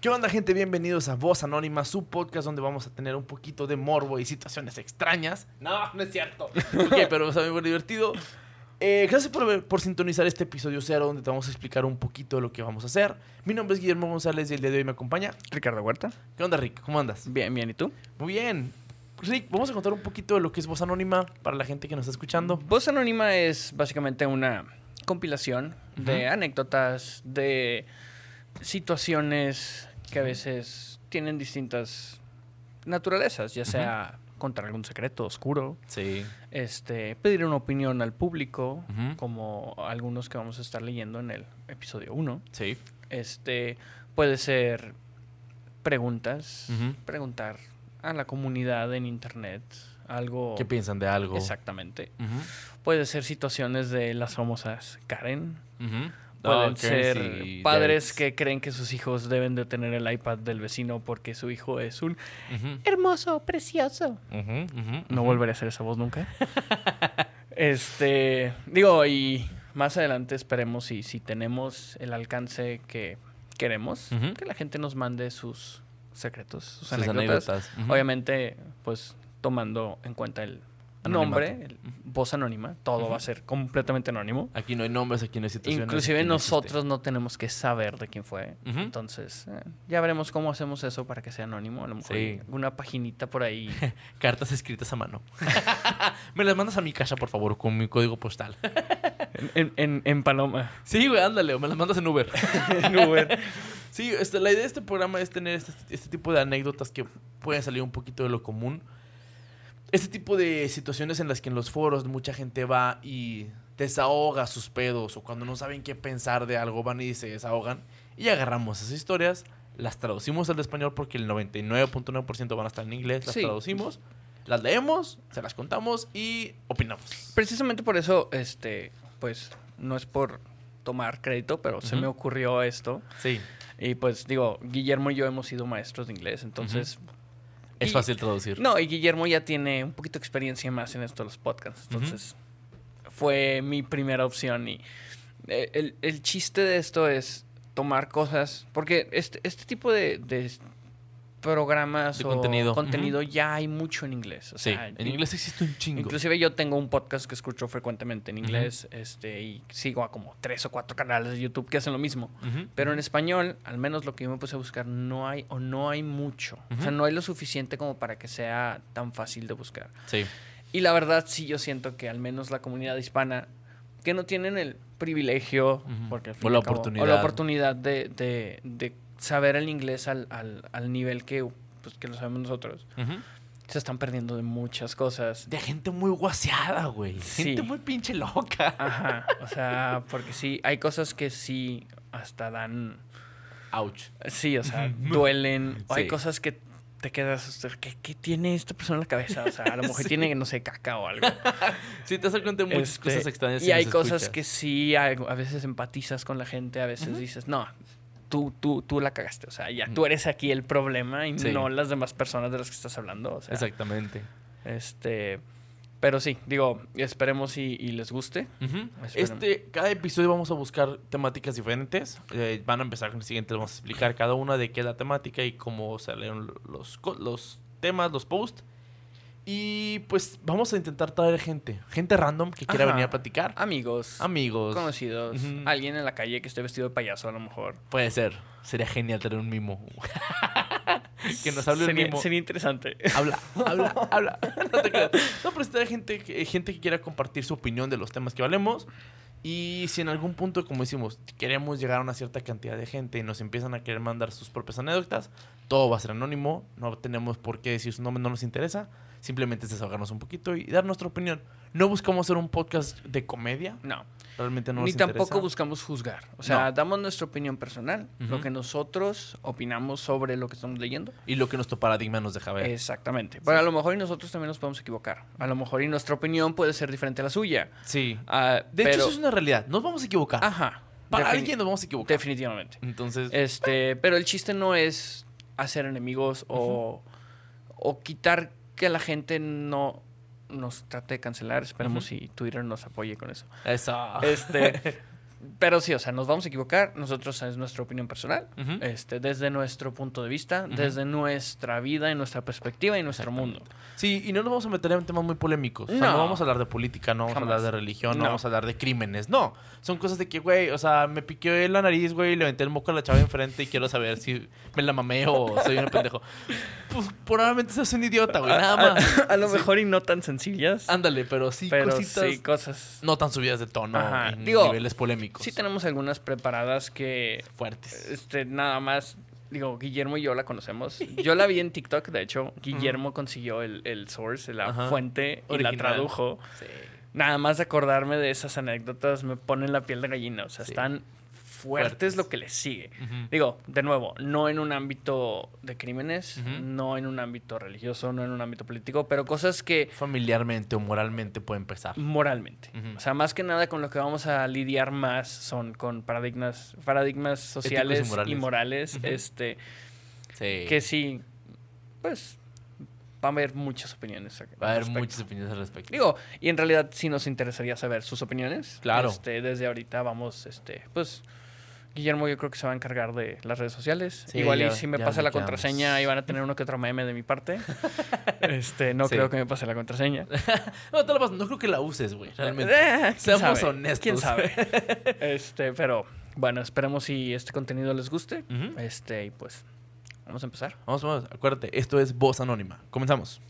¿Qué onda, gente? Bienvenidos a Voz Anónima, su podcast donde vamos a tener un poquito de morbo y situaciones extrañas. No, no es cierto. ok, pero va a muy divertido. Eh, gracias por, por, sintonizar este episodio cero donde te vamos a explicar un poquito de lo que vamos a hacer. Mi nombre es Guillermo González y el día de hoy me acompaña Ricardo Huerta. ¿Qué onda, Rick? ¿Cómo andas? Bien, bien. ¿Y tú? Muy bien. Rick, vamos a contar un poquito de lo que es Voz Anónima para la gente que nos está escuchando. Voz Anónima es básicamente una compilación de anécdotas, de situaciones que a veces tienen distintas naturalezas, ya sea contar algún secreto oscuro, sí. este, pedir una opinión al público, como algunos que vamos a estar leyendo en el episodio 1. Sí. Este, puede ser preguntas, preguntar a la comunidad en internet algo. ¿Qué piensan de algo? Exactamente. Puede ser situaciones de las famosas Karen. Pueden ser padres que creen que sus hijos deben de tener el iPad del vecino porque su hijo es un hermoso, precioso. no volveré a hacer esa voz nunca. este, digo, y más adelante esperemos y si tenemos el alcance que queremos, que la gente nos mande sus secretos, sus, anécdotas. Obviamente, pues tomando en cuenta el nombre, voz anónima, todo va a ser completamente anónimo. Aquí no hay nombres, aquí no hay situaciones. Inclusive nosotros no tenemos que saber de quién fue. Entonces, eh, ya veremos cómo hacemos eso para que sea anónimo. A lo mejor una paginita por ahí. Cartas escritas a mano. me las mandas a mi casa, por favor, con mi código postal. en, en, Paloma. Sí, güey, ándale, o me las mandas en Uber. en Uber. Sí, este, la idea de este programa es tener este, este tipo de anécdotas que pueden salir un poquito de lo común este tipo de situaciones en las que en los foros mucha gente va y desahoga sus pedos o cuando no saben qué pensar de algo van y se desahogan y agarramos esas historias, las traducimos al español porque el 99.9% van a estar en inglés, las traducimos, las leemos, se las contamos y opinamos. Precisamente por eso, este, pues, no es por tomar crédito, pero se me ocurrió esto. Sí. Y pues digo, Guillermo y yo hemos sido maestros de inglés, entonces es fácil traducir. No, y Guillermo ya tiene un poquito de experiencia más en esto de los podcasts. Entonces, fue mi primera opción. Y eh, el, chiste de esto es tomar cosas. Porque este, este tipo de, programas o contenido, contenido ya hay mucho en inglés. sí, en inglés existe un chingo. Inclusive yo tengo un podcast que escucho frecuentemente en inglés este, y sigo a como tres o cuatro canales de YouTube que hacen lo mismo. Pero en español, al menos lo que yo me puse a buscar, no hay o no hay mucho. O sea, no hay lo suficiente como para que sea tan fácil de buscar. Sí. Y la verdad sí yo siento que al menos la comunidad hispana que no tienen el privilegio porque o, la oportunidad. o la oportunidad de, de, de saber el inglés al, al, nivel que, pues, que lo sabemos nosotros. Se están perdiendo de muchas cosas. De gente muy guaseada, güey. Gente muy pinche loca. Ajá. O sea, porque sí, hay cosas que sí hasta dan. Ouch. Sí, o sea, duelen. O hay cosas que te quedas, ¿qué, ¿qué, tiene esta persona en la cabeza? O sea, a lo mejor tiene, no sé, caca o algo. sí, te das cuenta de muchas este, cosas extrañas. Y hay cosas que sí, a, veces empatizas con la gente, a veces dices, no, tú, tú, tú la cagaste. O sea, ya tú eres aquí el problema y no las demás personas de las que estás hablando. Exactamente. Este. Pero sí, digo, esperemos y, les guste. Este, cada episodio vamos a buscar temáticas diferentes. Eh, van a empezar con el siguiente, vamos a explicar cada una de qué es la temática y cómo salieron los, los temas, los posts. Y pues vamos a intentar traer gente, gente random que quiera venir a platicar. Amigos. Amigos. Conocidos. Alguien en la calle que esté vestido de payaso a lo mejor. Puede ser. Sería genial tener un mimo. que nos hable sería, un mimo. Sería interesante. Habla, habla, habla. no te No, pero está gente, gente que quiera compartir su opinión de los temas que hablemos. Y si en algún punto, como decimos, queremos llegar a una cierta cantidad de gente y nos empiezan a querer mandar sus propias anécdotas, todo va a ser anónimo. No tenemos por qué decir su nombre, no nos interesa simplemente es desahogarnos un poquito y dar nuestra opinión. No buscamos hacer un podcast de comedia. No. Realmente no Ni tampoco buscamos juzgar. O sea, damos nuestra opinión personal, lo que nosotros opinamos sobre lo que estamos leyendo. Y lo que nuestro paradigma nos deja ver. Exactamente. Pero a lo mejor y nosotros también nos podemos equivocar. A lo mejor y nuestra opinión puede ser diferente a la suya. Sí. Ah, de hecho, eso es una realidad. Nos vamos a equivocar. Ajá. Para alguien nos vamos a equivocar. Definitivamente. Entonces. Este, pero el chiste no es hacer enemigos o, o quitar que la gente no nos trate de cancelar. Esperemos si Twitter nos apoye con eso. Eso. Este, pero sí, o sea, nos vamos a equivocar. Nosotros es nuestra opinión personal. este, desde nuestro punto de vista, desde nuestra vida y nuestra perspectiva y nuestro mundo. Sí, y no nos vamos a meter en temas muy polémicos. no. vamos a hablar de política, no vamos a hablar de religión, no. vamos a hablar de crímenes. No. Son cosas de que, güey, o sea, me piqué la nariz, güey, le aventé el moco a la chava enfrente y quiero saber si me la mamé o soy un pendejo. Pues probablemente seas un idiota, güey, nada más. A, lo mejor y no tan sencillas. Ándale, pero sí pero cositas. Sí, cosas. No tan subidas de tono en niveles polémicos. Sí tenemos algunas preparadas que... Fuertes. Este, nada más digo, Guillermo y yo la conocemos. Yo la vi en TikTok, de hecho. Guillermo consiguió el, el source, la fuente, y la tradujo. Sí. Nada más acordarme de esas anécdotas me ponen la piel de gallina. O sea, están fuertes, lo que les sigue. Digo, de nuevo, no en un ámbito de crímenes, no en un ámbito religioso, no en un ámbito político, pero cosas que... Familiarmente o moralmente pueden empezar. Moralmente. O sea, más que nada con lo que vamos a lidiar más son con paradigmas, paradigmas sociales y morales. este, Que sí, pues va a haber muchas opiniones. Va a haber muchas opiniones al respecto. Digo, y en realidad sí nos interesaría saber sus opiniones. Claro. Este, desde ahorita vamos, este, pues Guillermo yo creo que se va a encargar de las redes sociales. Igual y si me pasa la contraseña, iban a tener uno que otro meme de mi parte. este, no creo que me pase la contraseña. no, te lo no creo que la uses, güey. Realmente. Eh, Seamos honestos. ¿Quién sabe? este, pero bueno, esperemos si este contenido les guste. Este, y pues, vamos a empezar. Vamos, vamos. Acuérdate, esto es Voz Anónima. Comenzamos.